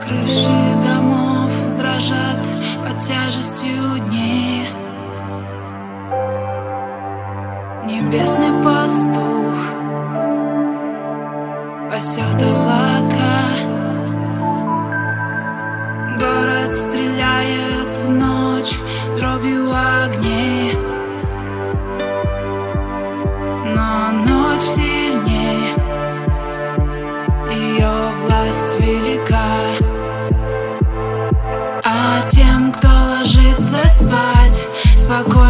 Крыши домов дрожат под тяжестью дней. Небесный пастух пасет облак тем, кто ложится спать спокойно.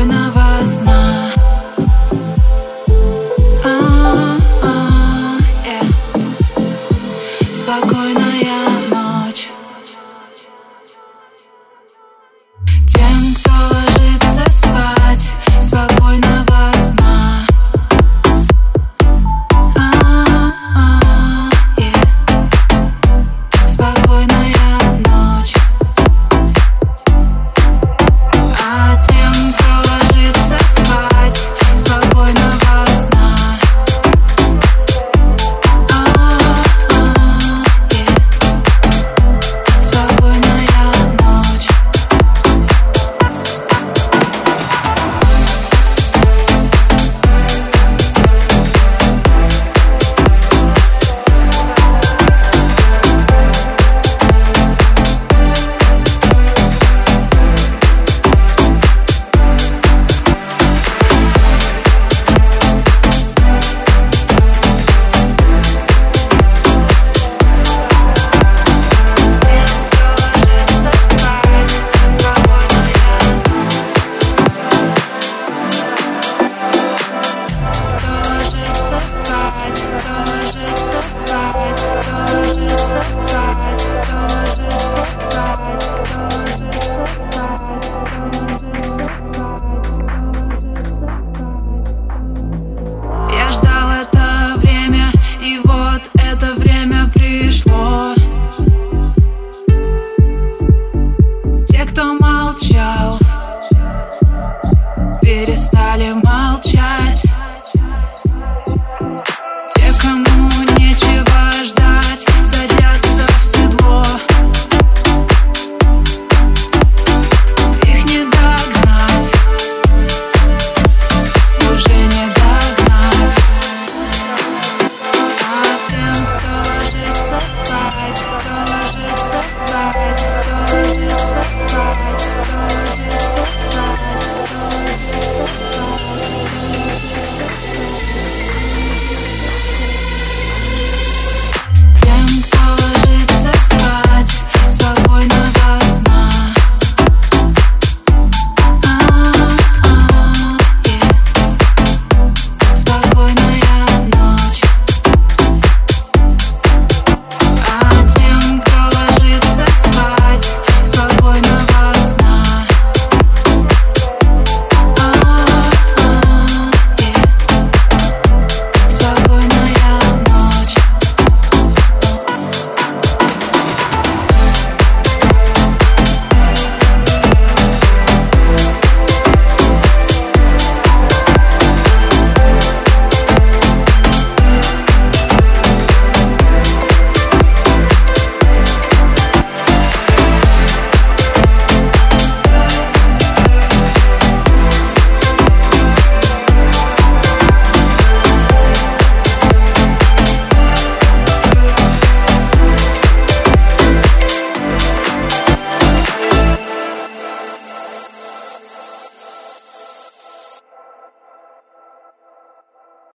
кто молчал Перестали молчать.